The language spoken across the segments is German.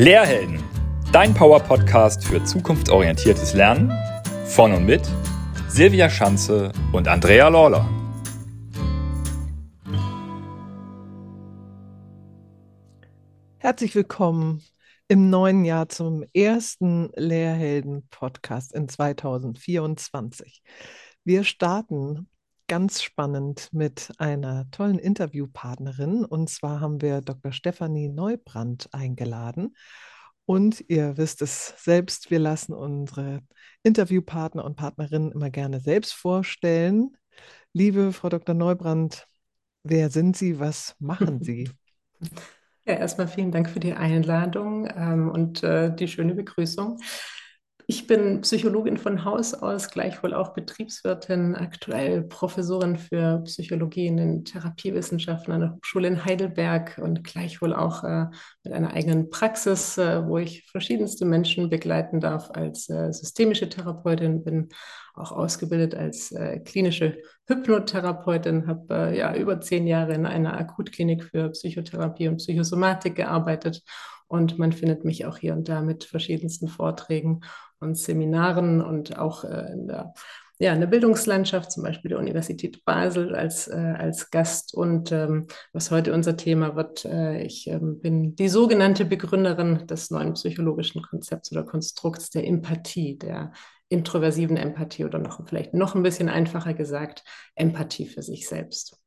Lehrhelden, dein Power-Podcast für zukunftsorientiertes Lernen von und mit Silvia Schanze und Andrea Lawler. Herzlich willkommen im neuen Jahr zum ersten Lehrhelden-Podcast in 2024. Wir starten ganz spannend mit einer tollen Interviewpartnerin. Und zwar haben wir Dr. Stefanie Neubrandt eingeladen. Und ihr wisst es selbst, wir lassen unsere Interviewpartner und Partnerinnen immer gerne selbst vorstellen. Liebe Frau Dr. Neubrandt, wer sind Sie? Was machen Sie? Ja, erstmal vielen Dank für die Einladung ähm, und äh, die schöne Begrüßung. Ich bin Psychologin von Haus aus, gleichwohl auch Betriebswirtin, aktuell Professorin für Psychologie in den Therapiewissenschaften an der Hochschule in Heidelberg und gleichwohl auch äh, mit einer eigenen Praxis, äh, wo ich verschiedenste Menschen begleiten darf als äh, systemische Therapeutin, bin auch ausgebildet als äh, klinische Hypnotherapeutin, habe ja über zehn Jahre in einer Akutklinik für Psychotherapie und Psychosomatik gearbeitet. Und man findet mich auch hier und da mit verschiedensten Vorträgen und Seminaren und auch in der ja, in der Bildungslandschaft, zum Beispiel der Universität Basel als, äh, als Gast. Und ähm, was heute unser Thema wird, äh, ich ähm, bin die sogenannte Begründerin des neuen psychologischen Konzepts oder Konstrukts der Empathie, der introversiven Empathie oder noch vielleicht noch ein bisschen einfacher gesagt, Empathie für sich selbst.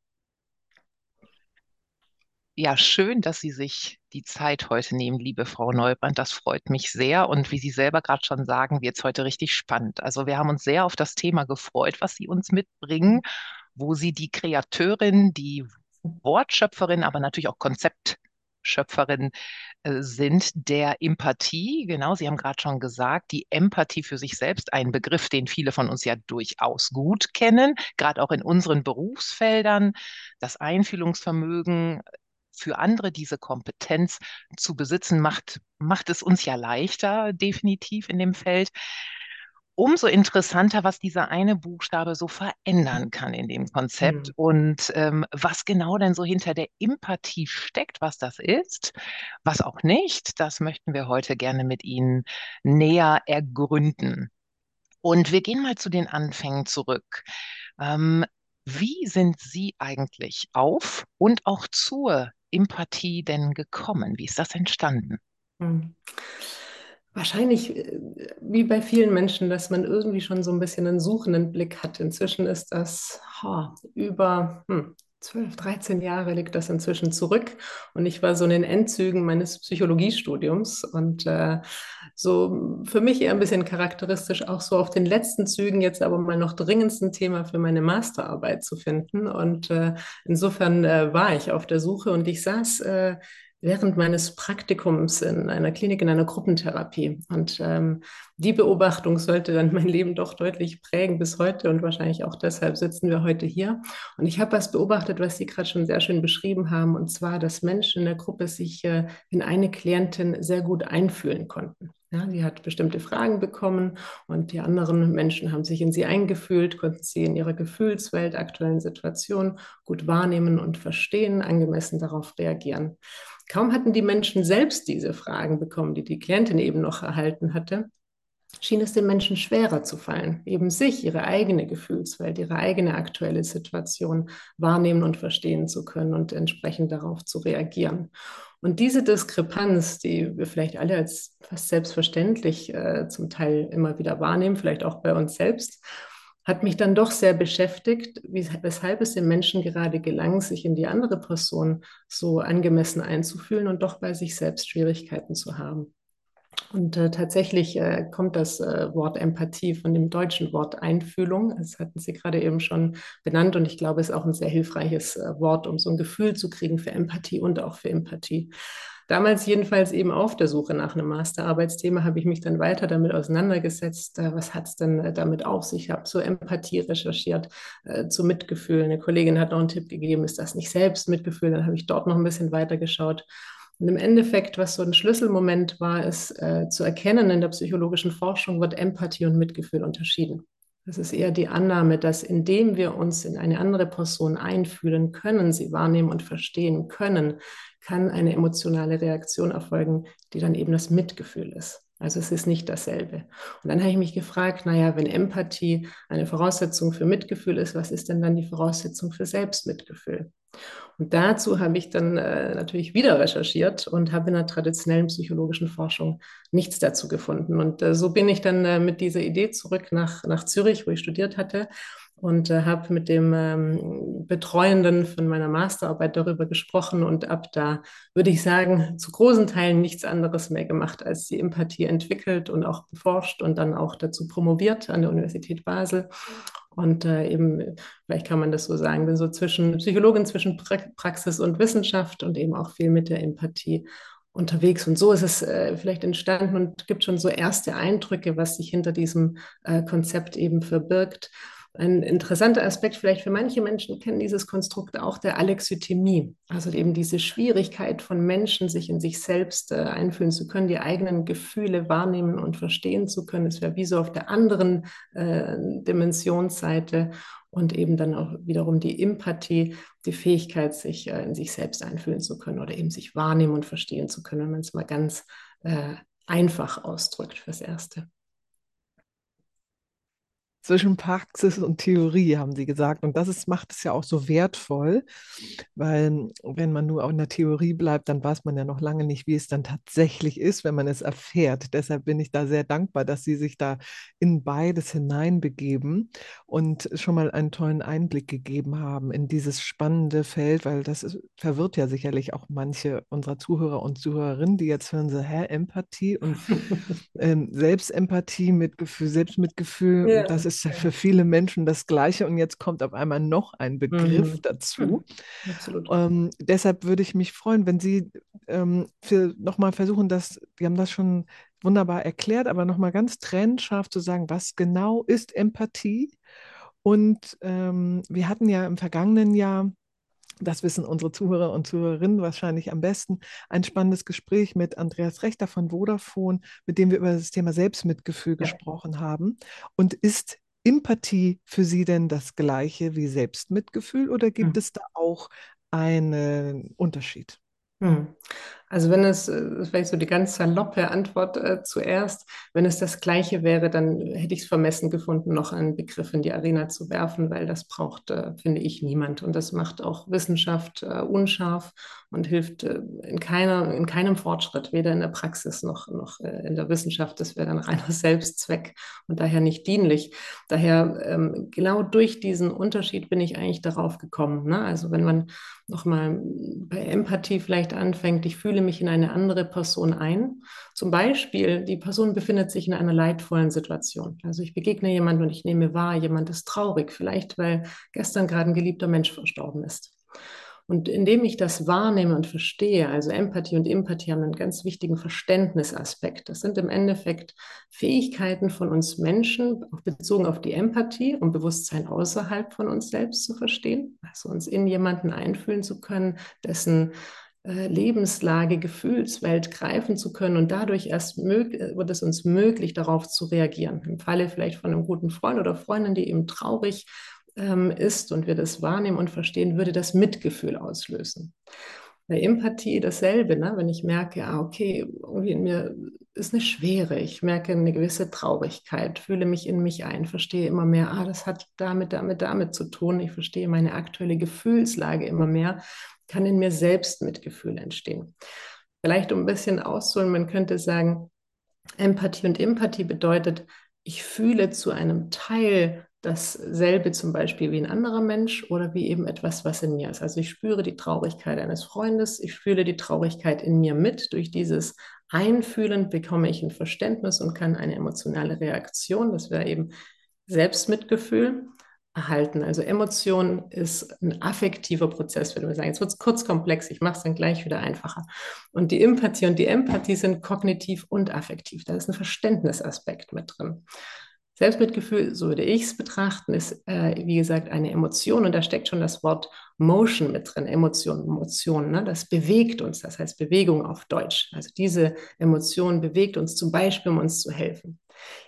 Ja, schön, dass Sie sich die Zeit heute nehmen, liebe Frau Neubrand. Das freut mich sehr. Und wie Sie selber gerade schon sagen, wird es heute richtig spannend. Also wir haben uns sehr auf das Thema gefreut, was Sie uns mitbringen, wo Sie die Kreateurin, die Wortschöpferin, aber natürlich auch Konzeptschöpferin äh, sind der Empathie. Genau, Sie haben gerade schon gesagt, die Empathie für sich selbst, ein Begriff, den viele von uns ja durchaus gut kennen, gerade auch in unseren Berufsfeldern. Das Einfühlungsvermögen, für andere diese Kompetenz zu besitzen, macht, macht es uns ja leichter, definitiv in dem Feld. Umso interessanter, was dieser eine Buchstabe so verändern kann in dem Konzept mhm. und ähm, was genau denn so hinter der Empathie steckt, was das ist, was auch nicht, das möchten wir heute gerne mit Ihnen näher ergründen. Und wir gehen mal zu den Anfängen zurück. Ähm, wie sind Sie eigentlich auf und auch zur Empathie denn gekommen? Wie ist das entstanden? Hm. Wahrscheinlich äh, wie bei vielen Menschen, dass man irgendwie schon so ein bisschen einen suchenden Blick hat. Inzwischen ist das oh, über hm, 12, 13 Jahre liegt das inzwischen zurück. Und ich war so in den Endzügen meines Psychologiestudiums und äh, so für mich eher ein bisschen charakteristisch, auch so auf den letzten Zügen jetzt aber mal noch dringendsten Thema für meine Masterarbeit zu finden. Und äh, insofern äh, war ich auf der Suche und ich saß äh, während meines Praktikums in einer Klinik in einer Gruppentherapie. Und ähm, die Beobachtung sollte dann mein Leben doch deutlich prägen bis heute und wahrscheinlich auch deshalb sitzen wir heute hier. Und ich habe was beobachtet, was Sie gerade schon sehr schön beschrieben haben, und zwar, dass Menschen in der Gruppe sich äh, in eine Klientin sehr gut einfühlen konnten. Ja, die hat bestimmte Fragen bekommen und die anderen Menschen haben sich in sie eingefühlt, konnten sie in ihrer Gefühlswelt, aktuellen Situation gut wahrnehmen und verstehen, angemessen darauf reagieren. Kaum hatten die Menschen selbst diese Fragen bekommen, die die Klientin eben noch erhalten hatte, schien es den Menschen schwerer zu fallen, eben sich, ihre eigene Gefühlswelt, ihre eigene aktuelle Situation wahrnehmen und verstehen zu können und entsprechend darauf zu reagieren. Und diese Diskrepanz, die wir vielleicht alle als fast selbstverständlich äh, zum Teil immer wieder wahrnehmen, vielleicht auch bei uns selbst, hat mich dann doch sehr beschäftigt, weshalb es den Menschen gerade gelang, sich in die andere Person so angemessen einzufühlen und doch bei sich selbst Schwierigkeiten zu haben. Und äh, tatsächlich äh, kommt das äh, Wort Empathie von dem deutschen Wort Einfühlung. Das hatten Sie gerade eben schon benannt und ich glaube, es ist auch ein sehr hilfreiches äh, Wort, um so ein Gefühl zu kriegen für Empathie und auch für Empathie. Damals jedenfalls eben auf der Suche nach einem Masterarbeitsthema habe ich mich dann weiter damit auseinandergesetzt. Äh, was hat es denn äh, damit auf sich? Ich habe zur Empathie recherchiert, zu Mitgefühl. Eine Kollegin hat noch einen Tipp gegeben, ist das nicht selbst Mitgefühl? Dann habe ich dort noch ein bisschen weiter geschaut. Und im Endeffekt, was so ein Schlüsselmoment war, ist äh, zu erkennen, in der psychologischen Forschung wird Empathie und Mitgefühl unterschieden. Das ist eher die Annahme, dass indem wir uns in eine andere Person einfühlen können, sie wahrnehmen und verstehen können, kann eine emotionale Reaktion erfolgen, die dann eben das Mitgefühl ist. Also es ist nicht dasselbe. Und dann habe ich mich gefragt, naja, wenn Empathie eine Voraussetzung für Mitgefühl ist, was ist denn dann die Voraussetzung für Selbstmitgefühl? Und dazu habe ich dann äh, natürlich wieder recherchiert und habe in der traditionellen psychologischen Forschung nichts dazu gefunden. Und äh, so bin ich dann äh, mit dieser Idee zurück nach, nach Zürich, wo ich studiert hatte und äh, habe mit dem ähm, Betreuenden von meiner Masterarbeit darüber gesprochen und ab da würde ich sagen, zu großen Teilen nichts anderes mehr gemacht, als die Empathie entwickelt und auch beforscht und dann auch dazu promoviert an der Universität Basel. Und äh, eben, vielleicht kann man das so sagen, bin so zwischen Psychologin, zwischen pra Praxis und Wissenschaft und eben auch viel mit der Empathie unterwegs. Und so ist es äh, vielleicht entstanden und gibt schon so erste Eindrücke, was sich hinter diesem äh, Konzept eben verbirgt. Ein interessanter Aspekt vielleicht für manche Menschen kennen dieses Konstrukt auch der Alexithymie, also eben diese Schwierigkeit von Menschen, sich in sich selbst äh, einfühlen zu können, die eigenen Gefühle wahrnehmen und verstehen zu können. Es wäre wie so auf der anderen äh, Dimensionsseite und eben dann auch wiederum die Empathie, die Fähigkeit, sich äh, in sich selbst einfühlen zu können oder eben sich wahrnehmen und verstehen zu können, wenn man es mal ganz äh, einfach ausdrückt fürs Erste zwischen Praxis und Theorie, haben Sie gesagt. Und das ist, macht es ja auch so wertvoll, weil wenn man nur in der Theorie bleibt, dann weiß man ja noch lange nicht, wie es dann tatsächlich ist, wenn man es erfährt. Deshalb bin ich da sehr dankbar, dass Sie sich da in beides hineinbegeben und schon mal einen tollen Einblick gegeben haben in dieses spannende Feld, weil das ist, verwirrt ja sicherlich auch manche unserer Zuhörer und Zuhörerinnen, die jetzt hören so, hä, Empathie und ähm, Selbstempathie, Mitgefühl, Selbstmitgefühl, ja. das ist ist für viele Menschen das Gleiche und jetzt kommt auf einmal noch ein Begriff mhm. dazu. Absolut. Ähm, deshalb würde ich mich freuen, wenn Sie ähm, nochmal versuchen, dass, wir haben das schon wunderbar erklärt, aber nochmal ganz trennscharf zu sagen, was genau ist Empathie? Und ähm, wir hatten ja im vergangenen Jahr das wissen unsere Zuhörer und Zuhörerinnen wahrscheinlich am besten, ein spannendes Gespräch mit Andreas Rechter von Vodafone, mit dem wir über das Thema Selbstmitgefühl ja. gesprochen haben. Und ist Empathie für Sie denn das gleiche wie Selbstmitgefühl oder gibt hm. es da auch einen Unterschied? Hm. Also wenn es, äh, das wäre so die ganz saloppe Antwort äh, zuerst, wenn es das Gleiche wäre, dann hätte ich es vermessen gefunden, noch einen Begriff in die Arena zu werfen, weil das braucht, äh, finde ich, niemand. Und das macht auch Wissenschaft äh, unscharf und hilft äh, in, keiner, in keinem Fortschritt, weder in der Praxis noch, noch äh, in der Wissenschaft. Das wäre dann reiner Selbstzweck und daher nicht dienlich. Daher ähm, genau durch diesen Unterschied bin ich eigentlich darauf gekommen. Ne? Also wenn man nochmal bei Empathie vielleicht anfängt, ich fühle mich in eine andere Person ein. Zum Beispiel, die Person befindet sich in einer leidvollen Situation. Also ich begegne jemandem und ich nehme wahr, jemand ist traurig, vielleicht weil gestern gerade ein geliebter Mensch verstorben ist. Und indem ich das wahrnehme und verstehe, also Empathie und Empathie haben einen ganz wichtigen Verständnisaspekt. Das sind im Endeffekt Fähigkeiten von uns Menschen, auch bezogen auf die Empathie, um Bewusstsein außerhalb von uns selbst zu verstehen, also uns in jemanden einfühlen zu können, dessen Lebenslage, Gefühlswelt greifen zu können und dadurch erst wird es uns möglich, darauf zu reagieren. Im Falle vielleicht von einem guten Freund oder Freundin, die eben traurig ähm, ist und wir das wahrnehmen und verstehen, würde das Mitgefühl auslösen. Bei Empathie dasselbe, ne? wenn ich merke, ah, okay, irgendwie in mir ist eine Schwere, ich merke eine gewisse Traurigkeit, fühle mich in mich ein, verstehe immer mehr, ah, das hat damit, damit, damit zu tun, ich verstehe meine aktuelle Gefühlslage immer mehr, kann in mir selbst Mitgefühl entstehen. Vielleicht um ein bisschen auszuholen, man könnte sagen, Empathie und Empathie bedeutet, ich fühle zu einem Teil dasselbe zum Beispiel wie ein anderer Mensch oder wie eben etwas, was in mir ist. Also ich spüre die Traurigkeit eines Freundes, ich fühle die Traurigkeit in mir mit. Durch dieses Einfühlen bekomme ich ein Verständnis und kann eine emotionale Reaktion, das wäre eben Selbstmitgefühl, erhalten. Also Emotion ist ein affektiver Prozess, würde man sagen. Jetzt wird es kurz komplex, ich mache es dann gleich wieder einfacher. Und die Empathie und die Empathie sind kognitiv und affektiv. Da ist ein Verständnisaspekt mit drin. Selbstmitgefühl, so würde ich es betrachten, ist, äh, wie gesagt, eine Emotion und da steckt schon das Wort Motion mit drin, Emotion, Emotion, ne? das bewegt uns, das heißt Bewegung auf Deutsch. Also diese Emotion bewegt uns zum Beispiel, um uns zu helfen.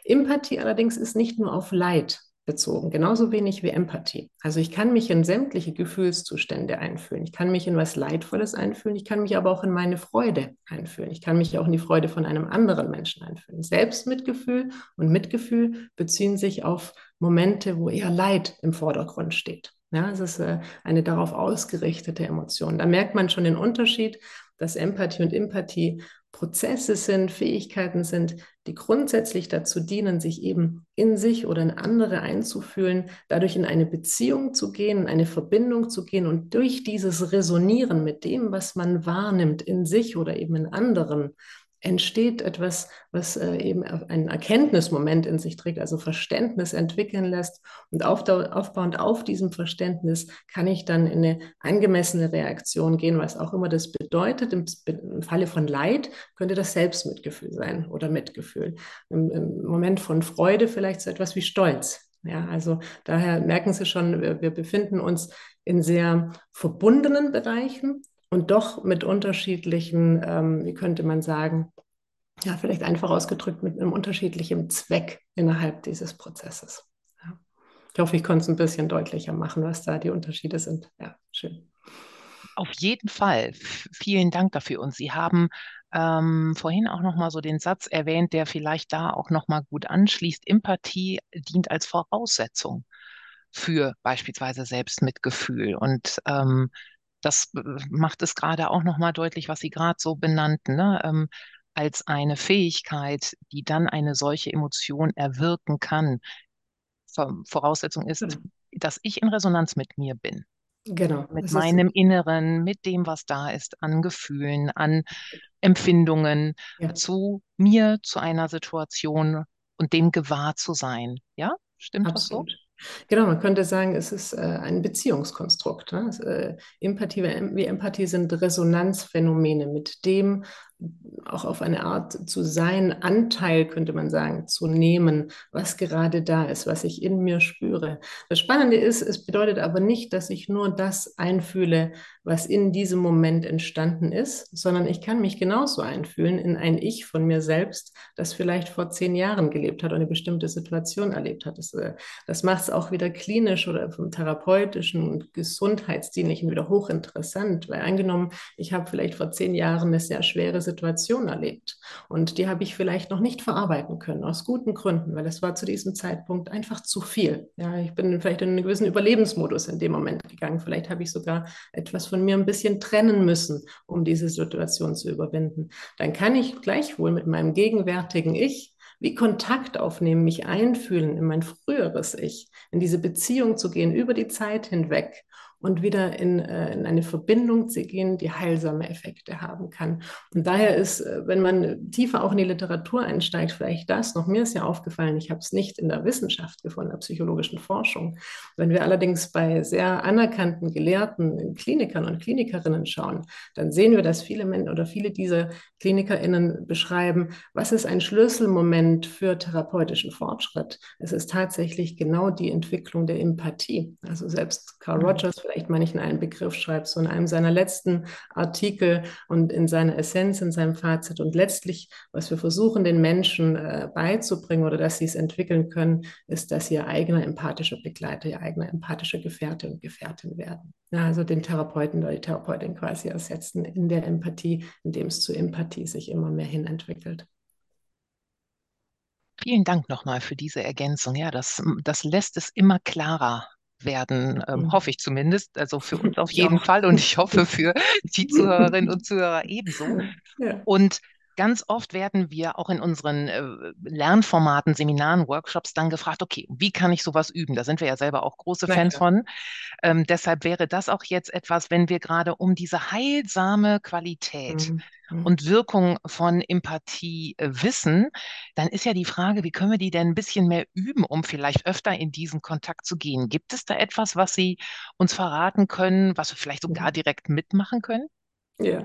Empathie allerdings ist nicht nur auf Leid bezogen, genauso wenig wie Empathie. Also ich kann mich in sämtliche Gefühlszustände einfühlen. Ich kann mich in was Leidvolles einfühlen. Ich kann mich aber auch in meine Freude einfühlen. Ich kann mich auch in die Freude von einem anderen Menschen einfühlen. Selbstmitgefühl und Mitgefühl beziehen sich auf Momente, wo eher Leid im Vordergrund steht. Ja, es ist äh, eine darauf ausgerichtete Emotion. Da merkt man schon den Unterschied, dass Empathie und Empathie Prozesse sind, Fähigkeiten sind, die grundsätzlich dazu dienen, sich eben in sich oder in andere einzufühlen, dadurch in eine Beziehung zu gehen, in eine Verbindung zu gehen und durch dieses Resonieren mit dem, was man wahrnimmt in sich oder eben in anderen, entsteht etwas, was äh, eben einen Erkenntnismoment in sich trägt, also Verständnis entwickeln lässt. Und auf, aufbauend auf diesem Verständnis kann ich dann in eine angemessene Reaktion gehen, was auch immer das bedeutet. Im, im Falle von Leid könnte das Selbstmitgefühl sein oder Mitgefühl. Im, Im, Moment von Freude vielleicht so etwas wie Stolz. Ja, also daher merken Sie schon, wir, wir befinden uns in sehr verbundenen Bereichen, und doch mit unterschiedlichen, ähm, wie könnte man sagen, ja, vielleicht einfach ausgedrückt mit einem unterschiedlichen Zweck innerhalb dieses Prozesses. Ja. Ich hoffe, ich konnte es ein bisschen deutlicher machen, was da die Unterschiede sind. Ja, schön. Auf jeden Fall. Vielen Dank dafür. Und Sie haben ähm, vorhin auch noch mal so den Satz erwähnt, der vielleicht da auch noch mal gut anschließt. Empathie dient als Voraussetzung für beispielsweise Selbstmitgefühl. Und ähm, das äh, macht es gerade auch noch mal deutlich, was Sie gerade so benannten. Ne? Ähm, als eine Fähigkeit, die dann eine solche Emotion erwirken kann. Voraussetzung ist, genau. dass ich in Resonanz mit mir bin. Genau. Mit meinem Inneren, mit dem, was da ist, an Gefühlen, an Empfindungen, ja. zu mir, zu einer Situation und dem gewahr zu sein. Ja, stimmt Absolut. das so? Genau, man könnte sagen, es ist äh, ein Beziehungskonstrukt. Ne? Äh, Empathie wie Empathie sind Resonanzphänomene, mit dem auch auf eine Art zu sein, Anteil, könnte man sagen, zu nehmen, was gerade da ist, was ich in mir spüre. Das Spannende ist, es bedeutet aber nicht, dass ich nur das einfühle, was in diesem Moment entstanden ist, sondern ich kann mich genauso einfühlen in ein Ich von mir selbst, das vielleicht vor zehn Jahren gelebt hat und eine bestimmte Situation erlebt hat. Das, äh, das macht es auch wieder klinisch oder vom therapeutischen und gesundheitsdienlichen wieder hochinteressant, weil angenommen, ich habe vielleicht vor zehn Jahren eine sehr schwere Situation erlebt. Und die habe ich vielleicht noch nicht verarbeiten können, aus guten Gründen, weil es war zu diesem Zeitpunkt einfach zu viel. Ja, ich bin vielleicht in einen gewissen Überlebensmodus in dem Moment gegangen. Vielleicht habe ich sogar etwas von mir ein bisschen trennen müssen, um diese Situation zu überwinden. Dann kann ich gleichwohl mit meinem gegenwärtigen Ich wie Kontakt aufnehmen, mich einfühlen in mein früheres Ich, in diese Beziehung zu gehen über die Zeit hinweg und wieder in, äh, in eine Verbindung zu gehen, die heilsame Effekte haben kann. Und daher ist, äh, wenn man tiefer auch in die Literatur einsteigt, vielleicht das noch. Mir ist ja aufgefallen, ich habe es nicht in der Wissenschaft gefunden, der psychologischen Forschung. Wenn wir allerdings bei sehr anerkannten Gelehrten, Klinikern und Klinikerinnen schauen, dann sehen wir, dass viele Menschen oder viele dieser KlinikerInnen beschreiben, was ist ein Schlüsselmoment für therapeutischen Fortschritt. Es ist tatsächlich genau die Entwicklung der Empathie. Also selbst Carl mhm. Rogers vielleicht in einen Begriff schreibt, so in einem seiner letzten Artikel und in seiner Essenz, in seinem Fazit. Und letztlich, was wir versuchen, den Menschen äh, beizubringen oder dass sie es entwickeln können, ist, dass sie ihr eigener empathischer Begleiter, ihr eigener empathischer Gefährte und Gefährtin werden. Ja, also den Therapeuten oder die Therapeutin quasi ersetzen in der Empathie, indem es zu Empathie sich immer mehr hin entwickelt. Vielen Dank nochmal für diese Ergänzung. Ja, das, das lässt es immer klarer werden, ähm, mhm. hoffe ich zumindest. Also für uns auf jeden ja. Fall und ich hoffe für die Zuhörerinnen und Zuhörer ebenso. Ja. Und ganz oft werden wir auch in unseren äh, Lernformaten, Seminaren, Workshops dann gefragt, okay, wie kann ich sowas üben? Da sind wir ja selber auch große Fans ja. von. Ähm, deshalb wäre das auch jetzt etwas, wenn wir gerade um diese heilsame Qualität mhm. mhm. und Wirkung von Empathie äh, wissen, dann ist ja die Frage, wie können wir die denn ein bisschen mehr üben, um vielleicht öfter in diesen Kontakt zu gehen? Gibt es da etwas, was Sie uns verraten können, was wir vielleicht sogar mhm. direkt mitmachen können? Ja,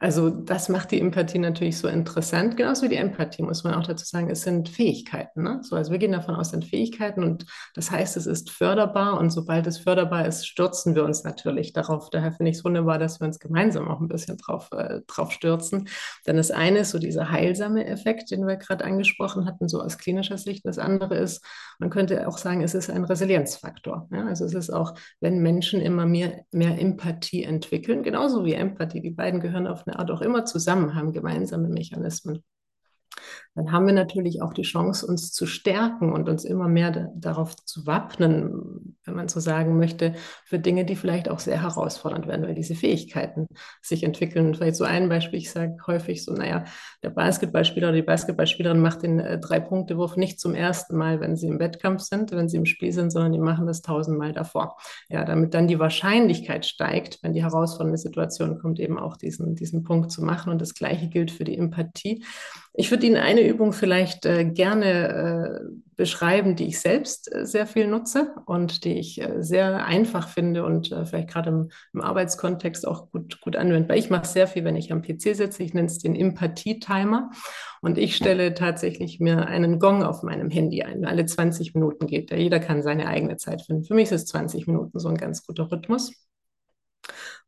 also das macht die Empathie natürlich so interessant, genauso wie die Empathie, muss man auch dazu sagen. Es sind Fähigkeiten. Ne? So, also wir gehen davon aus, sind Fähigkeiten und das heißt, es ist förderbar und sobald es förderbar ist, stürzen wir uns natürlich darauf. Daher finde ich es wunderbar, dass wir uns gemeinsam auch ein bisschen drauf, äh, drauf stürzen. Denn das eine ist so dieser heilsame Effekt, den wir gerade angesprochen hatten, so aus klinischer Sicht. Das andere ist, man könnte auch sagen, es ist ein Resilienzfaktor. Ja? Also es ist auch, wenn Menschen immer mehr, mehr Empathie entwickeln, genauso wie Empathie, die beiden gehören auf eine Art auch immer zusammen, haben gemeinsame Mechanismen dann haben wir natürlich auch die Chance, uns zu stärken und uns immer mehr da, darauf zu wappnen, wenn man so sagen möchte, für Dinge, die vielleicht auch sehr herausfordernd werden, weil diese Fähigkeiten sich entwickeln. Und vielleicht so ein Beispiel, ich sage häufig so, naja, der Basketballspieler oder die Basketballspielerin macht den äh, Drei-Punkte-Wurf nicht zum ersten Mal, wenn sie im Wettkampf sind, wenn sie im Spiel sind, sondern die machen das tausendmal davor. Ja, damit dann die Wahrscheinlichkeit steigt, wenn die herausfordernde Situation kommt, eben auch diesen, diesen Punkt zu machen. Und das Gleiche gilt für die Empathie. Ich würde Ihnen eine Übung vielleicht äh, gerne äh, beschreiben, die ich selbst äh, sehr viel nutze und die ich äh, sehr einfach finde und äh, vielleicht gerade im, im, Arbeitskontext auch gut, gut anwendbar. Ich mache sehr viel, wenn ich am PC sitze. Ich nenne es den Empathie-Timer und ich stelle tatsächlich mir einen Gong auf meinem Handy ein. Alle 20 Minuten geht der. Jeder kann seine eigene Zeit finden. Für mich ist es 20 Minuten so ein ganz guter Rhythmus.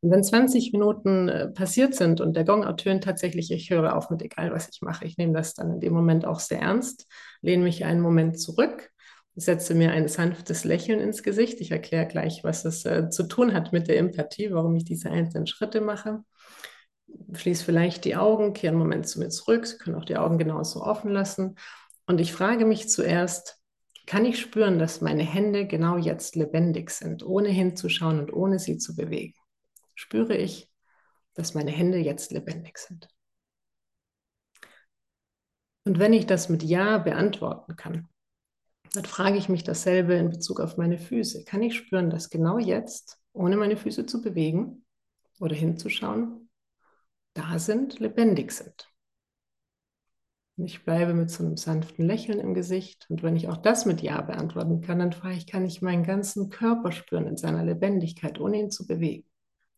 Und wenn 20 Minuten äh, passiert sind und der Gong ertönt tatsächlich, ich höre auf mit egal, was ich mache. Ich nehme das dann in dem Moment auch sehr ernst, lehne mich einen Moment zurück, setze mir ein sanftes Lächeln ins Gesicht. Ich erkläre gleich, was es äh, zu tun hat mit der Empathie, warum ich diese einzelnen Schritte mache. Schließe vielleicht die Augen, kehre einen Moment zu mir zurück. Sie können auch die Augen genauso offen lassen. Und ich frage mich zuerst, kann ich spüren, dass meine Hände genau jetzt lebendig sind, ohne hinzuschauen und ohne sie zu bewegen? Spüre ich, dass meine Hände jetzt lebendig sind. Und wenn ich das mit Ja beantworten kann, dann frage ich mich dasselbe in Bezug auf meine Füße. Kann ich spüren, dass genau jetzt, ohne meine Füße zu bewegen oder hinzuschauen, da sind, lebendig sind? Ich bleibe mit so einem sanften Lächeln im Gesicht. Und wenn ich auch das mit Ja beantworten kann, dann frage ich, kann ich meinen ganzen Körper spüren in seiner Lebendigkeit, ohne ihn zu bewegen?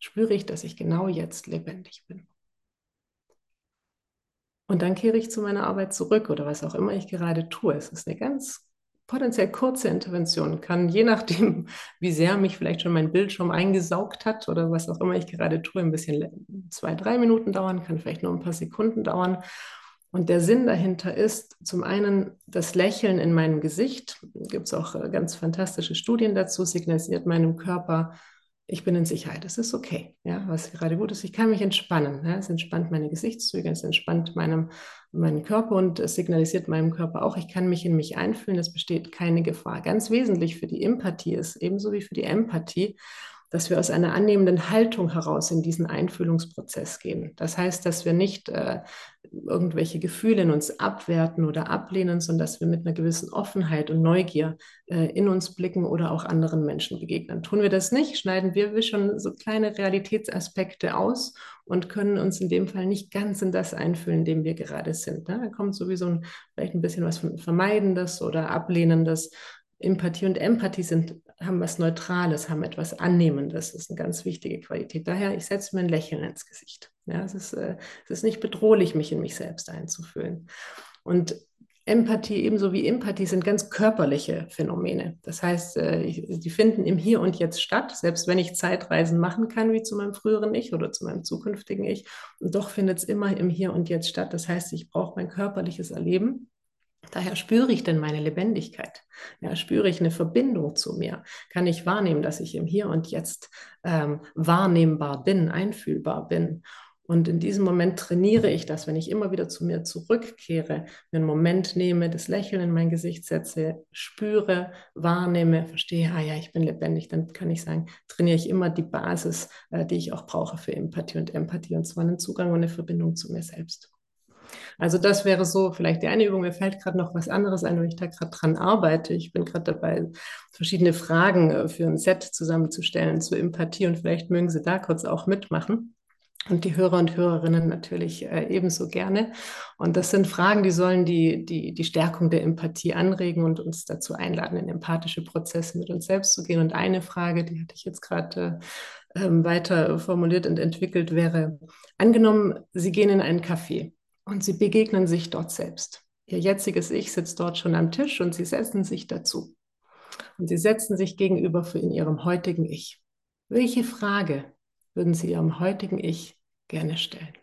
Spüre ich, dass ich genau jetzt lebendig bin. Und dann kehre ich zu meiner Arbeit zurück oder was auch immer ich gerade tue. Es ist eine ganz potenziell kurze Intervention, kann je nachdem, wie sehr mich vielleicht schon mein Bildschirm eingesaugt hat oder was auch immer ich gerade tue, ein bisschen zwei, drei Minuten dauern, kann vielleicht nur ein paar Sekunden dauern. Und der Sinn dahinter ist zum einen das Lächeln in meinem Gesicht. Gibt es auch äh, ganz fantastische Studien dazu, signalisiert meinem Körper, ich bin in Sicherheit, es ist okay, ja, was gerade gut ist. Ich kann mich entspannen. Ja, es entspannt meine Gesichtszüge, es entspannt meinem, meinen Körper und es signalisiert meinem Körper auch, ich kann mich in mich einfühlen, es besteht keine Gefahr. Ganz wesentlich für die Empathie ist, ebenso wie für die Empathie, dass wir aus einer annehmenden Haltung heraus in diesen Einfühlungsprozess gehen. Das heißt, dass wir nicht äh, irgendwelche Gefühle in uns abwerten oder ablehnen, sondern dass wir mit einer gewissen Offenheit und Neugier äh, in uns blicken oder auch anderen Menschen begegnen. Tun wir das nicht, schneiden wir schon so kleine Realitätsaspekte aus und können uns in dem Fall nicht ganz in das einfühlen, in dem wir gerade sind. Ne? Da kommt sowieso ein, vielleicht ein bisschen was Vermeidendes oder Ablehnendes. Empathie und Empathie sind haben was Neutrales, haben etwas Annehmendes. Das ist eine ganz wichtige Qualität. Daher, ich setze mir ein Lächeln ins Gesicht. Ja, es, ist, äh, es ist nicht bedrohlich, mich in mich selbst einzufühlen. Und Empathie ebenso wie Empathie sind ganz körperliche Phänomene. Das heißt, äh, die finden im Hier und Jetzt statt, selbst wenn ich Zeitreisen machen kann, wie zu meinem früheren Ich oder zu meinem zukünftigen Ich. Und doch findet es immer im Hier und Jetzt statt. Das heißt, ich brauche mein körperliches Erleben Daher spüre ich denn meine Lebendigkeit. Ja, spüre ich eine Verbindung zu mir? Kann ich wahrnehmen, dass ich im Hier und Jetzt ähm, wahrnehmbar bin, einfühlbar bin? Und in diesem Moment trainiere ich das, wenn ich immer wieder zu mir zurückkehre, mir einen Moment nehme, das Lächeln in mein Gesicht setze, spüre, wahrnehme, verstehe, ah ja, ich bin lebendig, dann kann ich sagen, trainiere ich immer die Basis, äh, die ich auch brauche für Empathie und Empathie, und zwar einen Zugang und eine Verbindung zu mir selbst. Also das wäre so vielleicht die eine Übung. Mir fällt gerade noch was anderes ein, wo ich da gerade dran arbeite. Ich bin gerade dabei, verschiedene Fragen äh, für ein Set zusammenzustellen zur Empathie und vielleicht mögen Sie da kurz auch mitmachen. Und die Hörer und Hörerinnen natürlich äh, ebenso gerne. Und das sind Fragen, die sollen die, die, die Stärkung der Empathie anregen und uns dazu einladen, in empathische Prozesse mit uns selbst zu gehen. Und eine Frage, die hatte ich jetzt gerade ähm, weiter formuliert und entwickelt wäre, angenommen, Sie gehen in einen Café und Sie begegnen sich dort selbst. Ihr jetziges Ich sitzt dort schon am Tisch und Sie setzen sich dazu. Und Sie setzen sich gegenüber für in Ihrem heutigen Ich. Welche Frage würden Sie Ihrem heutigen Ich gerne stellen?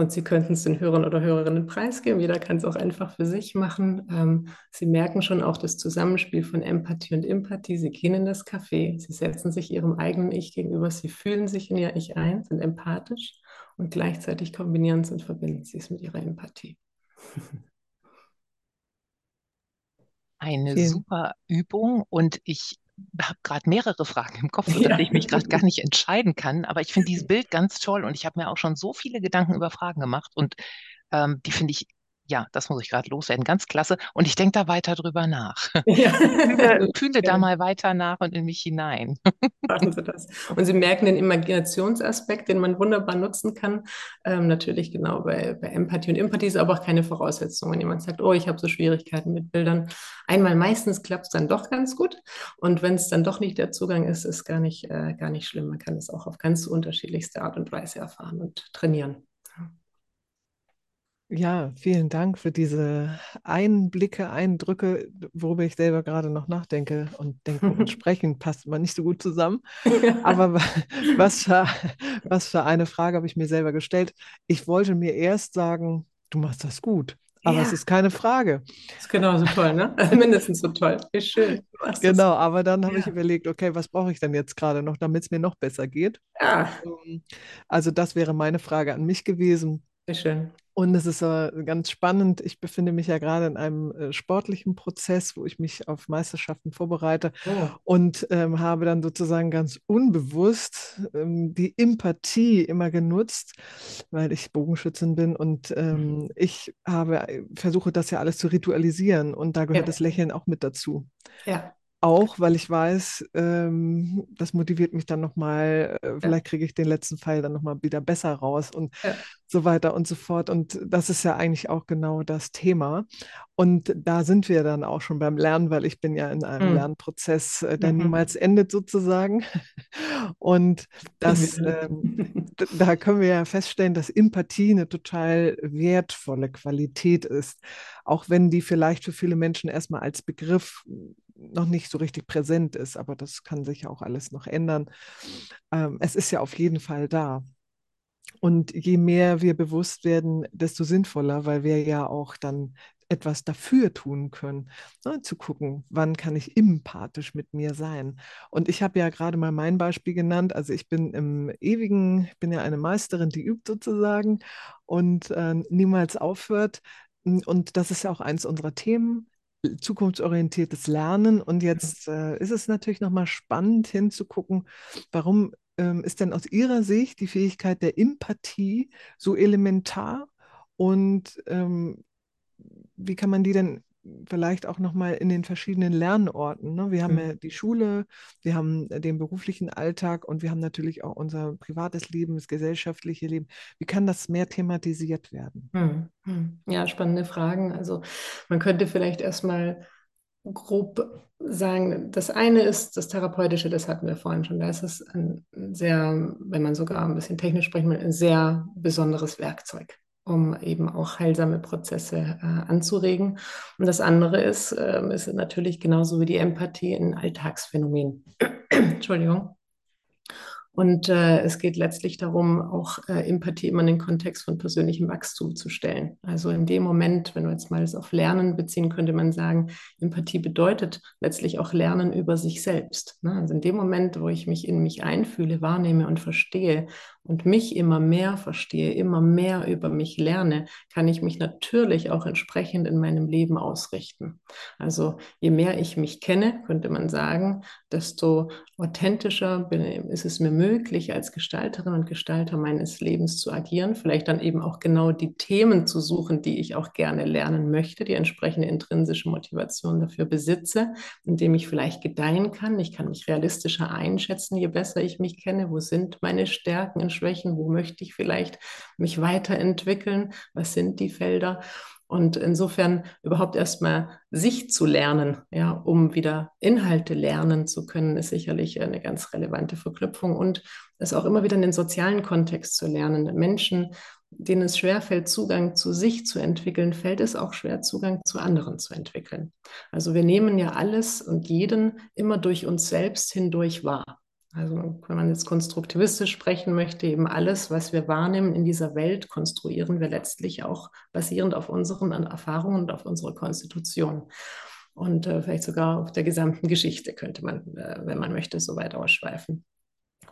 Und Sie könnten es den Hörern oder Hörerinnen preisgeben. Jeder kann es auch einfach für sich machen. Ähm, Sie merken schon auch das Zusammenspiel von Empathie und Empathie. Sie gehen in das Café, Sie setzen sich Ihrem eigenen Ich gegenüber, Sie fühlen sich in Ihr Ich ein, sind empathisch und gleichzeitig kombinieren Sie und verbinden Sie es mit Ihrer Empathie. Eine Vielen. super Übung und ich habe gerade mehrere Fragen im Kopf, sodass ja. ich mich gerade gar nicht entscheiden kann. Aber ich finde dieses Bild ganz toll und ich habe mir auch schon so viele Gedanken über Fragen gemacht und ähm, die finde ich ja, das muss ich gerade loswerden. Ganz klasse. Und ich denke da weiter drüber nach. Ja. fühle, fühle da mal weiter nach und in mich hinein. Machen Sie das. Und Sie merken den Imaginationsaspekt, den man wunderbar nutzen kann. Ähm, natürlich genau bei, bei Empathie. Und Empathie ist aber auch keine Voraussetzung. Wenn jemand sagt, oh, ich habe so Schwierigkeiten mit Bildern. Einmal meistens klappt es dann doch ganz gut. Und wenn es dann doch nicht der Zugang ist, ist gar nicht, äh, gar nicht schlimm. Man kann es auch auf ganz unterschiedlichste Art und Weise erfahren und trainieren. Ja, vielen Dank für diese Einblicke, Eindrücke, worüber ich selber gerade noch nachdenke. Und denken und sprechen passt immer nicht so gut zusammen. Aber was für, was für eine Frage habe ich mir selber gestellt? Ich wollte mir erst sagen, du machst das gut. Aber ja. es ist keine Frage. Das ist genauso toll, ne? Mindestens so toll. Wie schön. Genau, aber dann habe ja. ich überlegt, okay, was brauche ich denn jetzt gerade noch, damit es mir noch besser geht? Ja. Ähm, also das wäre meine Frage an mich gewesen. Sehr schön. Und es ist äh, ganz spannend. Ich befinde mich ja gerade in einem äh, sportlichen Prozess, wo ich mich auf Meisterschaften vorbereite oh. und ähm, habe dann sozusagen ganz unbewusst ähm, die Empathie immer genutzt, weil ich Bogenschützin bin und ähm, mhm. ich habe äh, versuche das ja alles zu ritualisieren und da gehört ja. das Lächeln auch mit dazu. Ja auch, weil ich weiß, ähm, das motiviert mich dann nochmal, äh, vielleicht kriege ich den letzten Pfeil dann nochmal wieder besser raus und ja. so weiter und so fort. Und das ist ja eigentlich auch genau das Thema. Und da sind wir dann auch schon beim Lernen, weil ich bin ja in einem mhm. Lernprozess, äh, der mhm. niemals endet sozusagen. Und das, ähm, da können wir ja feststellen, dass Empathie eine total wertvolle Qualität ist, auch wenn die vielleicht für viele Menschen erstmal als Begriff noch nicht so richtig präsent ist, aber das kann sich auch alles noch ändern. Ähm, es ist ja auf jeden Fall da. Und je mehr wir bewusst werden, desto sinnvoller, weil wir ja auch dann etwas dafür tun können, ne, zu gucken, wann kann ich empathisch mit mir sein. Und ich habe ja gerade mal mein Beispiel genannt. Also ich bin im ewigen, ich bin ja eine Meisterin, die übt sozusagen und äh, niemals aufhört. Und das ist ja auch eins unserer Themen zukunftsorientiertes Lernen. Und jetzt äh, ist es natürlich nochmal spannend hinzugucken, warum ähm, ist denn aus Ihrer Sicht die Fähigkeit der Empathie so elementar und ähm, wie kann man die denn vielleicht auch nochmal in den verschiedenen Lernorten. Ne? Wir haben mhm. ja die Schule, wir haben den beruflichen Alltag und wir haben natürlich auch unser privates Leben, das gesellschaftliche Leben. Wie kann das mehr thematisiert werden? Mhm. Ja, spannende Fragen. Also man könnte vielleicht erstmal grob sagen, das eine ist das Therapeutische, das hatten wir vorhin schon. Da ist es ein sehr, wenn man sogar ein bisschen technisch sprechen will, ein sehr besonderes Werkzeug um eben auch heilsame Prozesse äh, anzuregen. Und das andere ist, äh, ist natürlich genauso wie die Empathie ein Alltagsphänomen. Entschuldigung. Und äh, es geht letztlich darum, auch äh, Empathie immer in den Kontext von persönlichem Wachstum zu stellen. Also in dem Moment, wenn wir jetzt mal das auf Lernen beziehen, könnte man sagen, Empathie bedeutet letztlich auch Lernen über sich selbst. Ne? Also in dem Moment, wo ich mich in mich einfühle, wahrnehme und verstehe und mich immer mehr verstehe, immer mehr über mich lerne, kann ich mich natürlich auch entsprechend in meinem Leben ausrichten. Also je mehr ich mich kenne, könnte man sagen, desto authentischer bin, ist es mir möglich, als Gestalterin und Gestalter meines Lebens zu agieren, vielleicht dann eben auch genau die Themen zu suchen, die ich auch gerne lernen möchte, die entsprechende intrinsische Motivation dafür besitze, indem ich vielleicht gedeihen kann. Ich kann mich realistischer einschätzen, je besser ich mich kenne. Wo sind meine Stärken und Schwächen? Wo möchte ich vielleicht mich weiterentwickeln? Was sind die Felder? Und insofern überhaupt erstmal sich zu lernen, ja, um wieder Inhalte lernen zu können, ist sicherlich eine ganz relevante Verknüpfung und es auch immer wieder in den sozialen Kontext zu lernen. Menschen, denen es schwerfällt, Zugang zu sich zu entwickeln, fällt es auch schwer, Zugang zu anderen zu entwickeln. Also wir nehmen ja alles und jeden immer durch uns selbst hindurch wahr. Also wenn man jetzt konstruktivistisch sprechen möchte, eben alles, was wir wahrnehmen in dieser Welt, konstruieren wir letztlich auch basierend auf unseren Erfahrungen und auf unserer Konstitution. Und äh, vielleicht sogar auf der gesamten Geschichte könnte man, äh, wenn man möchte, so weit ausschweifen.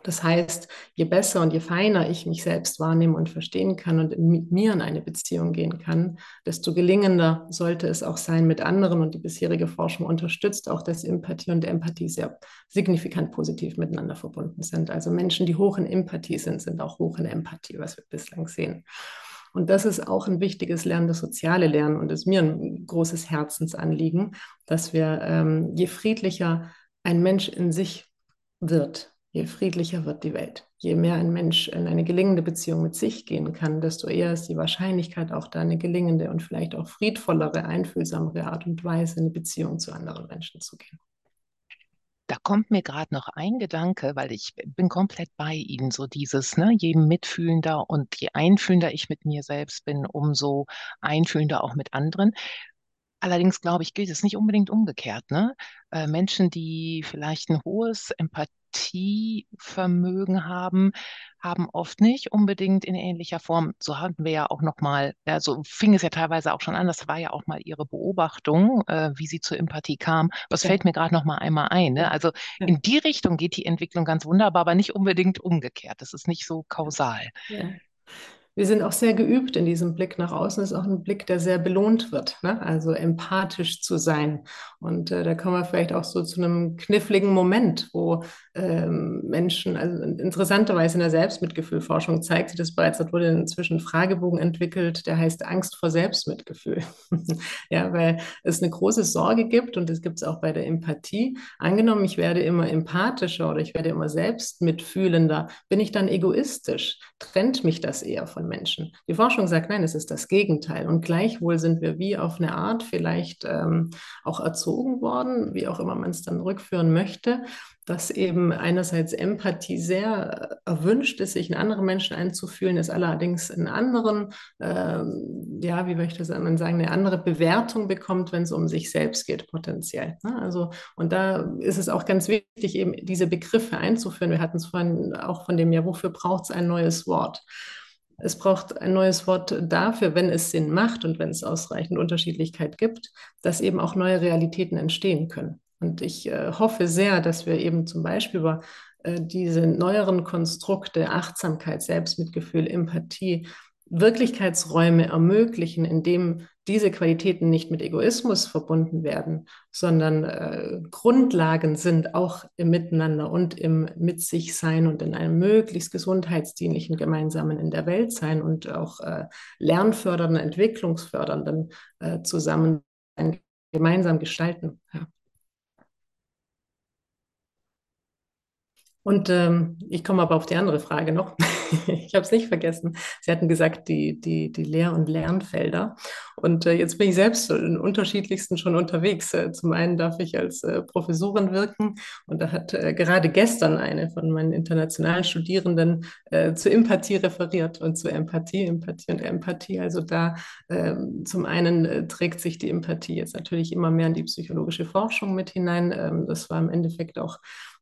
Das heißt, je besser und je feiner ich mich selbst wahrnehmen und verstehen kann und mit mir in eine Beziehung gehen kann, desto gelingender sollte es auch sein mit anderen. Und die bisherige Forschung unterstützt auch, dass Empathie und Empathie sehr signifikant positiv miteinander verbunden sind. Also Menschen, die hoch in Empathie sind, sind auch hoch in Empathie, was wir bislang sehen. Und das ist auch ein wichtiges Lernen, das soziale Lernen und ist mir ein großes Herzensanliegen, dass wir, ähm, je friedlicher ein Mensch in sich wird, je friedlicher wird die Welt. Je mehr ein Mensch in eine gelingende Beziehung mit sich gehen kann, desto eher ist die Wahrscheinlichkeit, auch da eine gelingende und vielleicht auch friedvollere, einfühlsamere Art und Weise in eine Beziehung zu anderen Menschen zu gehen. Da kommt mir gerade noch ein Gedanke, weil ich bin komplett bei Ihnen, so dieses, ne, je mitfühlender und je einfühlender ich mit mir selbst bin, umso einfühlender auch mit anderen. Allerdings glaube ich, gilt es nicht unbedingt umgekehrt. Ne? Äh, Menschen, die vielleicht ein hohes Empathievermögen haben, haben oft nicht unbedingt in ähnlicher Form. So hatten wir ja auch noch mal, ja, so fing es ja teilweise auch schon an. Das war ja auch mal ihre Beobachtung, äh, wie sie zur Empathie kam. Was ja. fällt mir gerade noch mal einmal ein. Ne? Also ja. in die Richtung geht die Entwicklung ganz wunderbar, aber nicht unbedingt umgekehrt. Das ist nicht so kausal. Ja wir sind auch sehr geübt in diesem Blick nach außen. Das ist auch ein Blick, der sehr belohnt wird, ne? also empathisch zu sein. Und äh, da kommen wir vielleicht auch so zu einem kniffligen Moment, wo ähm, Menschen, also interessanterweise in der Selbstmitgefühlforschung zeigt sich das bereits, da wurde inzwischen ein Fragebogen entwickelt, der heißt Angst vor Selbstmitgefühl. ja, weil es eine große Sorge gibt und das gibt es auch bei der Empathie. Angenommen, ich werde immer empathischer oder ich werde immer selbstmitfühlender, bin ich dann egoistisch? Trennt mich das eher von Menschen? Die Forschung sagt, nein, es ist das Gegenteil. Und gleichwohl sind wir wie auf eine Art vielleicht ähm, auch erzogen worden, wie auch immer man es dann rückführen möchte, dass eben einerseits Empathie sehr erwünscht ist, sich in andere Menschen einzufühlen, ist allerdings in anderen, ähm, ja, wie möchte man sagen, eine andere Bewertung bekommt, wenn es um sich selbst geht, potenziell. Ne? Also, und da ist es auch ganz wichtig, eben diese Begriffe einzuführen. Wir hatten es vorhin auch von dem, ja, wofür braucht es ein neues Wort? Es braucht ein neues Wort dafür, wenn es Sinn macht und wenn es ausreichend Unterschiedlichkeit gibt, dass eben auch neue Realitäten entstehen können. Und ich äh, hoffe sehr, dass wir eben zum Beispiel über äh, diese neueren Konstrukte Achtsamkeit, Selbstmitgefühl, Empathie, Wirklichkeitsräume ermöglichen, indem diese Qualitäten nicht mit Egoismus verbunden werden, sondern äh, Grundlagen sind auch im Miteinander und im Mit sich sein und in einem möglichst gesundheitsdienlichen gemeinsamen in der Welt sein und auch äh, lernfördernden, entwicklungsfördernden äh, zusammen gemeinsam gestalten. Ja. Und ähm, ich komme aber auf die andere Frage noch. ich habe es nicht vergessen. Sie hatten gesagt, die, die, die Lehr- und Lernfelder. Und äh, jetzt bin ich selbst in unterschiedlichsten schon unterwegs. Äh, zum einen darf ich als äh, Professorin wirken und da hat äh, gerade gestern eine von meinen internationalen Studierenden äh, zu Empathie referiert und zu Empathie, Empathie und Empathie. Also da ähm, zum einen äh, trägt sich die Empathie jetzt natürlich immer mehr in die psychologische Forschung mit hinein. Ähm, das war im Endeffekt auch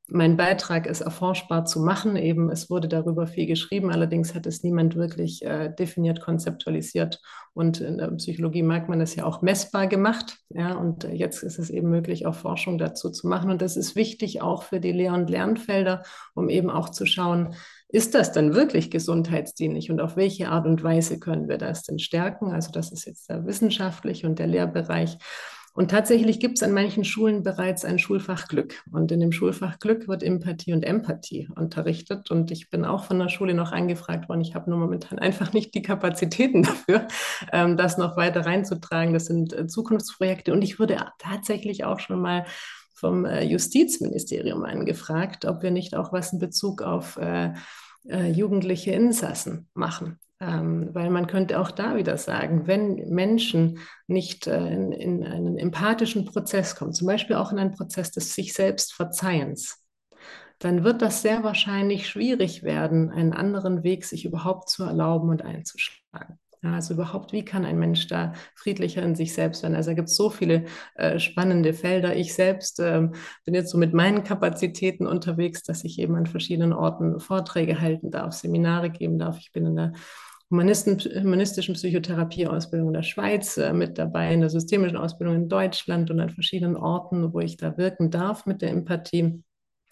mein Beitrag ist erforschbar zu machen. Eben, es wurde darüber viel geschrieben, allerdings hat es niemand wirklich äh, definiert, konzeptualisiert. Und in der Psychologie mag man das ja auch messbar gemacht. Ja, und äh, jetzt ist es eben möglich, auch Forschung dazu zu machen. Und das ist wichtig auch für die Lehr- und Lernfelder, um eben auch zu schauen, ist das dann wirklich gesundheitsdienlich und auf welche Art und Weise können wir das denn stärken? Also das ist jetzt der wissenschaftliche und der Lehrbereich. Und tatsächlich gibt es an manchen Schulen bereits ein Schulfach Glück. Und in dem Schulfach Glück wird Empathie und Empathie unterrichtet. Und ich bin auch von der Schule noch angefragt worden. Ich habe nur momentan einfach nicht die Kapazitäten dafür, ähm, das noch weiter reinzutragen. Das sind äh, Zukunftsprojekte. Und ich wurde tatsächlich auch schon mal vom äh, Justizministerium angefragt, ob wir nicht auch was in Bezug auf äh, äh, jugendliche Insassen machen. Ähm, weil man könnte auch da wieder sagen, wenn Menschen nicht äh, in, in, einen empathischen Prozess kommen, zum Beispiel auch in einen Prozess des sich selbst Verzeihens, dann wird das sehr wahrscheinlich schwierig werden, einen anderen Weg sich überhaupt zu erlauben und einzuschlagen. Ja, also überhaupt, wie kann ein Mensch da friedlicher in sich selbst werden? Also da gibt es so viele äh, spannende Felder. Ich selbst äh, bin jetzt so mit meinen Kapazitäten unterwegs, dass ich eben an verschiedenen Orten Vorträge halten darf, Seminare geben darf. Ich bin in der Humanistischen Psychotherapieausbildung in der Schweiz äh, mit dabei, in der systemischen Ausbildung in Deutschland und an verschiedenen Orten, wo ich da wirken darf mit der Empathie.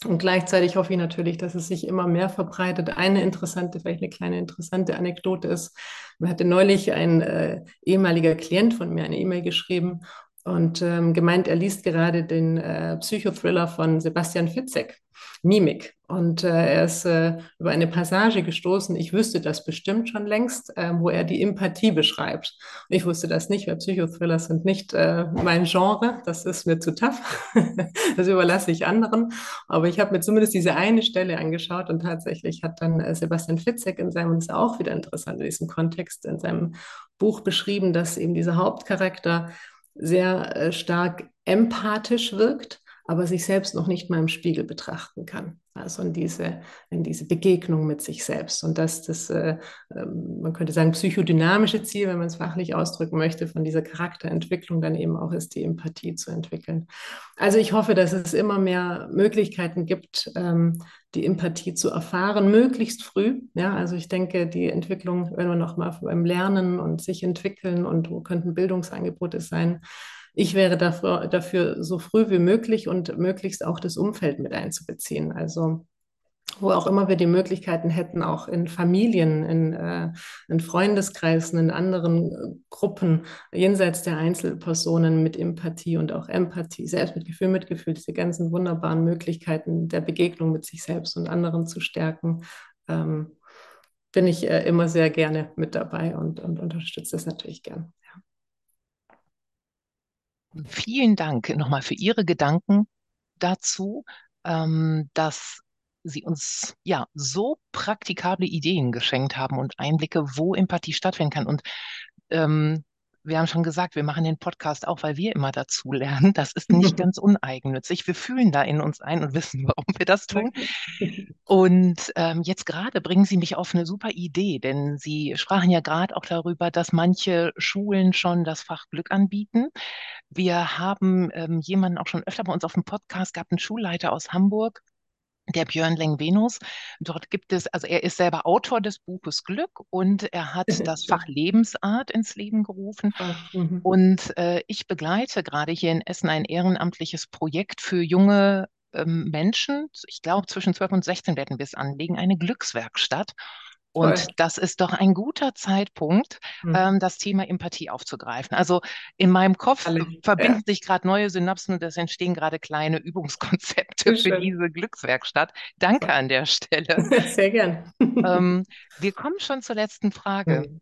Und gleichzeitig hoffe ich natürlich, dass es sich immer mehr verbreitet. Eine interessante, vielleicht eine kleine interessante Anekdote ist, mir hatte neulich ein äh, ehemaliger Klient von mir eine E-Mail geschrieben und ähm, gemeint, er liest gerade den äh, Psychothriller von Sebastian Fitzek, Mimik. Und äh, er ist äh, über eine Passage gestoßen, ich wüsste das bestimmt schon längst, äh, wo er die Empathie beschreibt. Und ich wusste das nicht, weil Psychothriller sind nicht äh, mein Genre, das ist mir zu tough, das überlasse ich anderen. Aber ich habe mir zumindest diese eine Stelle angeschaut und tatsächlich hat dann äh, Sebastian Fitzek in seinem, das ist auch wieder interessant in diesem Kontext, in seinem Buch beschrieben, dass eben dieser Hauptcharakter sehr äh, stark empathisch wirkt, aber sich selbst noch nicht mal im Spiegel betrachten kann. Also in diese, in diese Begegnung mit sich selbst. Und dass das, äh, ähm, man könnte sagen, psychodynamische Ziel, wenn man es fachlich ausdrücken möchte, von dieser Charakterentwicklung dann eben auch ist, die Empathie zu entwickeln. Also ich hoffe, dass es immer mehr Möglichkeiten gibt, ähm, die Empathie zu erfahren, möglichst früh. Ja, also ich denke, die Entwicklung, wenn wir nochmal beim Lernen und sich entwickeln und wo könnten Bildungsangebote sein, ich wäre dafür, dafür so früh wie möglich und möglichst auch das Umfeld mit einzubeziehen. Also wo auch immer wir die Möglichkeiten hätten, auch in Familien, in, äh, in Freundeskreisen, in anderen äh, Gruppen, jenseits der Einzelpersonen mit Empathie und auch Empathie, Selbstmitgefühl, Mitgefühl, diese ganzen wunderbaren Möglichkeiten der Begegnung mit sich selbst und anderen zu stärken, ähm, bin ich äh, immer sehr gerne mit dabei und, und unterstütze das natürlich gern. Vielen Dank nochmal für Ihre Gedanken dazu, ähm, dass Sie uns ja so praktikable Ideen geschenkt haben und Einblicke, wo Empathie stattfinden kann. Und ähm, wir haben schon gesagt, wir machen den Podcast auch, weil wir immer dazu lernen. Das ist nicht ganz uneigennützig. Wir fühlen da in uns ein und wissen, warum wir das tun. Und ähm, jetzt gerade bringen Sie mich auf eine super Idee, denn Sie sprachen ja gerade auch darüber, dass manche Schulen schon das Fach Glück anbieten. Wir haben ähm, jemanden auch schon öfter bei uns auf dem Podcast gehabt, einen Schulleiter aus Hamburg, der Björn Leng-Venus. Dort gibt es, also er ist selber Autor des Buches Glück und er hat das Fach Lebensart ins Leben gerufen. Mhm. Und äh, ich begleite gerade hier in Essen ein ehrenamtliches Projekt für junge ähm, Menschen. Ich glaube, zwischen 12 und 16 werden wir es anlegen, eine Glückswerkstatt. Und Voll. das ist doch ein guter Zeitpunkt, mhm. ähm, das Thema Empathie aufzugreifen. Also in meinem Kopf Alle, verbinden ja. sich gerade neue Synapsen und es entstehen gerade kleine Übungskonzepte für diese Glückswerkstatt. Danke an der Stelle. Sehr gern. ähm, wir kommen schon zur letzten Frage. Mhm.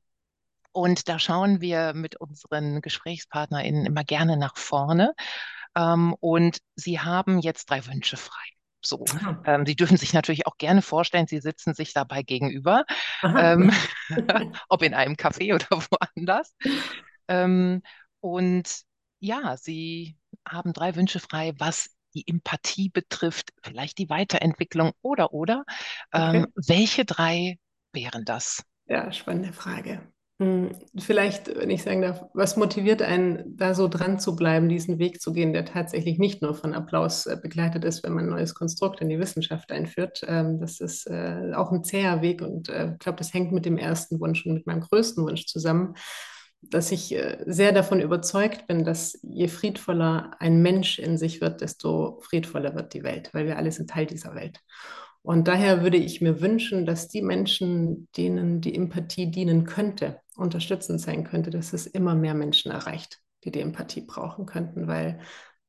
Und da schauen wir mit unseren GesprächspartnerInnen immer gerne nach vorne. Ähm, und Sie haben jetzt drei Wünsche frei. So. Ähm, Sie dürfen sich natürlich auch gerne vorstellen, Sie sitzen sich dabei gegenüber, ähm, ob in einem Café oder woanders. Ähm, und ja, Sie haben drei Wünsche frei, was die Empathie betrifft, vielleicht die Weiterentwicklung oder oder. Ähm, okay. Welche drei wären das? Ja, spannende Frage. Hm, vielleicht, wenn ich sagen darf, was motiviert einen, da so dran zu bleiben, diesen Weg zu gehen, der tatsächlich nicht nur von Applaus äh, begleitet ist, wenn man ein neues Konstrukt in die Wissenschaft einführt. Ähm, das ist äh, auch ein zäher Weg und äh, ich glaube, das hängt mit dem ersten Wunsch und mit meinem größten Wunsch zusammen, dass ich sehr davon überzeugt bin, dass je friedvoller ein Mensch in sich wird, desto friedvoller wird die Welt, weil wir alle sind Teil dieser Welt. Und daher würde ich mir wünschen, dass die Menschen, denen die Empathie dienen könnte, unterstützend sein könnte, dass es immer mehr Menschen erreicht, die die Empathie brauchen könnten, weil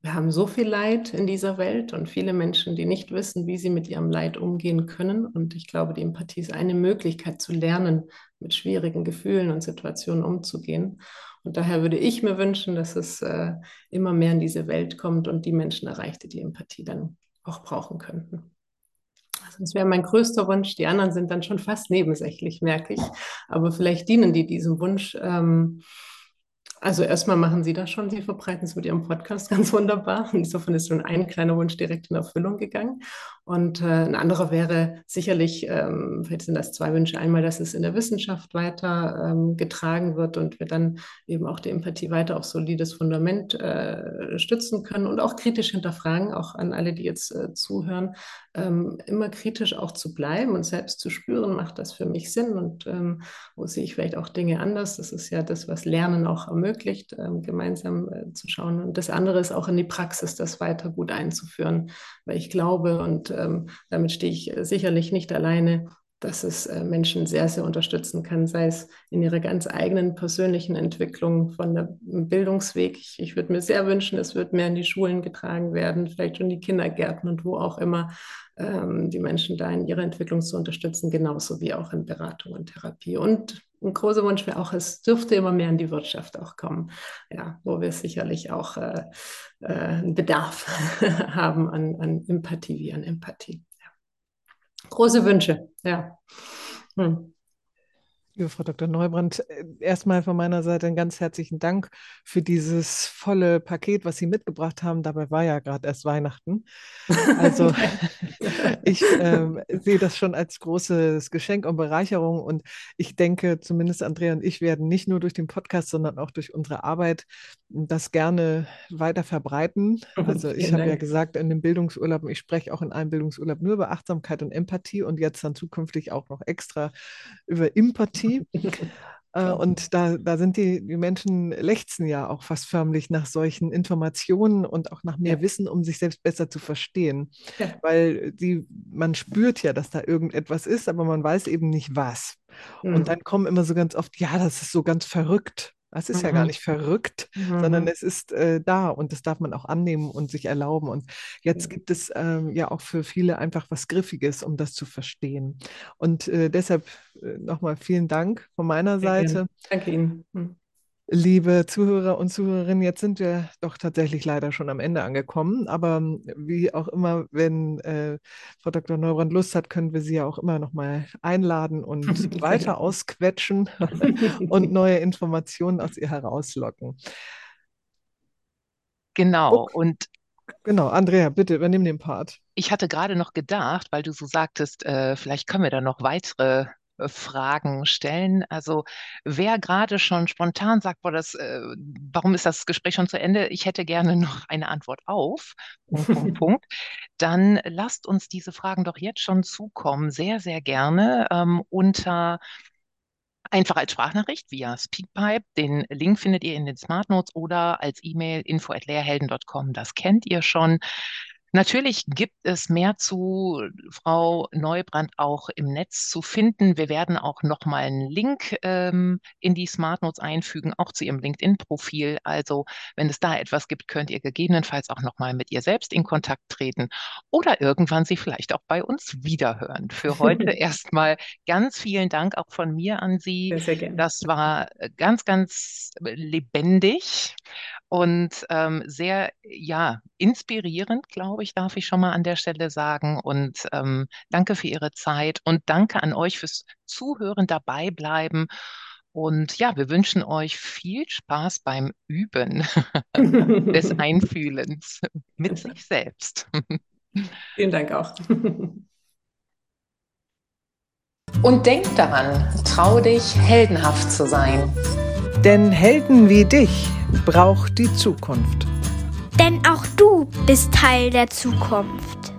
wir haben so viel Leid in dieser Welt und viele Menschen, die nicht wissen, wie sie mit ihrem Leid umgehen können. Und ich glaube, die Empathie ist eine Möglichkeit zu lernen, mit schwierigen Gefühlen und Situationen umzugehen. Und daher würde ich mir wünschen, dass es äh, immer mehr in diese Welt kommt und die Menschen erreicht, die die Empathie dann auch brauchen könnten. Das wäre mein größter Wunsch. Die anderen sind dann schon fast nebensächlich, merke ich. Aber vielleicht dienen die diesem Wunsch. Ähm, also erstmal machen Sie das schon, Sie verbreiten es mit Ihrem Podcast ganz wunderbar. Insofern ist schon ein kleiner Wunsch direkt in Erfüllung gegangen. Und äh, ein anderer wäre sicherlich, ähm, vielleicht sind das zwei Wünsche, einmal, dass es in der Wissenschaft weiter ähm, getragen wird und wir dann eben auch die Empathie weiter auf solides Fundament äh, stützen können und auch kritisch hinterfragen, auch an alle, die jetzt äh, zuhören, ähm, immer kritisch auch zu bleiben und selbst zu spüren, macht das für mich Sinn und ähm, wo sehe ich vielleicht auch Dinge anders. Das ist ja das, was Lernen auch ermöglicht, ähm, gemeinsam äh, zu schauen. Und das andere ist auch in die Praxis, das weiter gut einzuführen, weil ich glaube, und ähm, damit stehe ich sicherlich nicht alleine, dass es äh, Menschen sehr, sehr unterstützen kann, sei es in ihrer ganz eigenen persönlichen Entwicklung von der Bildungsweg. Ich, ich würde mir sehr wünschen, es wird mehr in die Schulen getragen werden, vielleicht schon die Kindergärten und wo auch immer ähm, die Menschen da in ihrer Entwicklung zu unterstützen, genauso wie auch in Beratung und Therapie. Und ein großer Wunsch wäre auch, es dürfte immer mehr in die Wirtschaft auch kommen, ja, wo wir sicherlich auch äh, äh, einen Bedarf haben an, an Empathie wie an Empathie. Große Wünsche, ja. Hm. Liebe Frau Dr. Neubrand, äh, erstmal von meiner Seite einen ganz herzlichen Dank für dieses volle Paket, was Sie mitgebracht haben. Dabei war ja gerade erst Weihnachten. Also ich äh, sehe das schon als großes Geschenk und Bereicherung. Und ich denke, zumindest Andrea und ich werden nicht nur durch den Podcast, sondern auch durch unsere Arbeit das gerne weiter verbreiten. Also ich habe ja gesagt, in den Bildungsurlauben, ich spreche auch in einem Bildungsurlaub nur über Achtsamkeit und Empathie und jetzt dann zukünftig auch noch extra über Empathie Community. Äh, und da, da sind die, die Menschen lechzen ja auch fast förmlich nach solchen Informationen und auch nach mehr ja. Wissen, um sich selbst besser zu verstehen. Ja. Weil die, man spürt ja, dass da irgendetwas ist, aber man weiß eben nicht was. Mhm. Und dann kommen immer so ganz oft, ja, das ist so ganz verrückt. Das ist mhm. ja gar mhm. nicht verrückt, mhm. sondern es ist äh, da und das darf man auch annehmen und sich erlauben. Und jetzt gibt es ähm, ja auch für viele einfach was Griffiges, um das zu verstehen. Und äh, deshalb äh, nochmal vielen Dank von meiner Seite. Danke Ihnen. Mhm. Liebe Zuhörer und Zuhörerinnen, jetzt sind wir doch tatsächlich leider schon am Ende angekommen. Aber ähm, wie auch immer, wenn äh, Frau Dr. Neubrand Lust hat, können wir Sie ja auch immer noch mal einladen und weiter ausquetschen und neue Informationen aus ihr herauslocken. Genau. Okay. Und Genau, Andrea, bitte übernimm den Part. Ich hatte gerade noch gedacht, weil du so sagtest, äh, vielleicht können wir da noch weitere Fragen stellen. Also wer gerade schon spontan sagt, boah, das, äh, warum ist das Gespräch schon zu Ende? Ich hätte gerne noch eine Antwort auf. Punkt, Punkt, Punkt. Dann lasst uns diese Fragen doch jetzt schon zukommen, sehr, sehr gerne ähm, unter Einfach als Sprachnachricht via Speakpipe. Den Link findet ihr in den Smart Notes oder als E-Mail info@lehrhelden.com. Das kennt ihr schon. Natürlich gibt es mehr zu Frau Neubrand auch im Netz zu finden. Wir werden auch noch mal einen Link ähm, in die Smart Notes einfügen, auch zu ihrem LinkedIn-Profil. Also wenn es da etwas gibt, könnt ihr gegebenenfalls auch noch mal mit ihr selbst in Kontakt treten oder irgendwann sie vielleicht auch bei uns wiederhören. Für heute erstmal ganz vielen Dank auch von mir an Sie. Sehr, sehr gerne. Das war ganz, ganz lebendig und ähm, sehr, ja, inspirierend, glaube ich, darf ich schon mal an der Stelle sagen. Und ähm, danke für Ihre Zeit und danke an euch fürs Zuhören, dabei bleiben. Und ja, wir wünschen euch viel Spaß beim Üben des Einfühlens mit sich selbst. Vielen Dank auch. Und denk daran, trau dich, heldenhaft zu sein. Denn Helden wie dich braucht die Zukunft. Denn auch du bist Teil der Zukunft.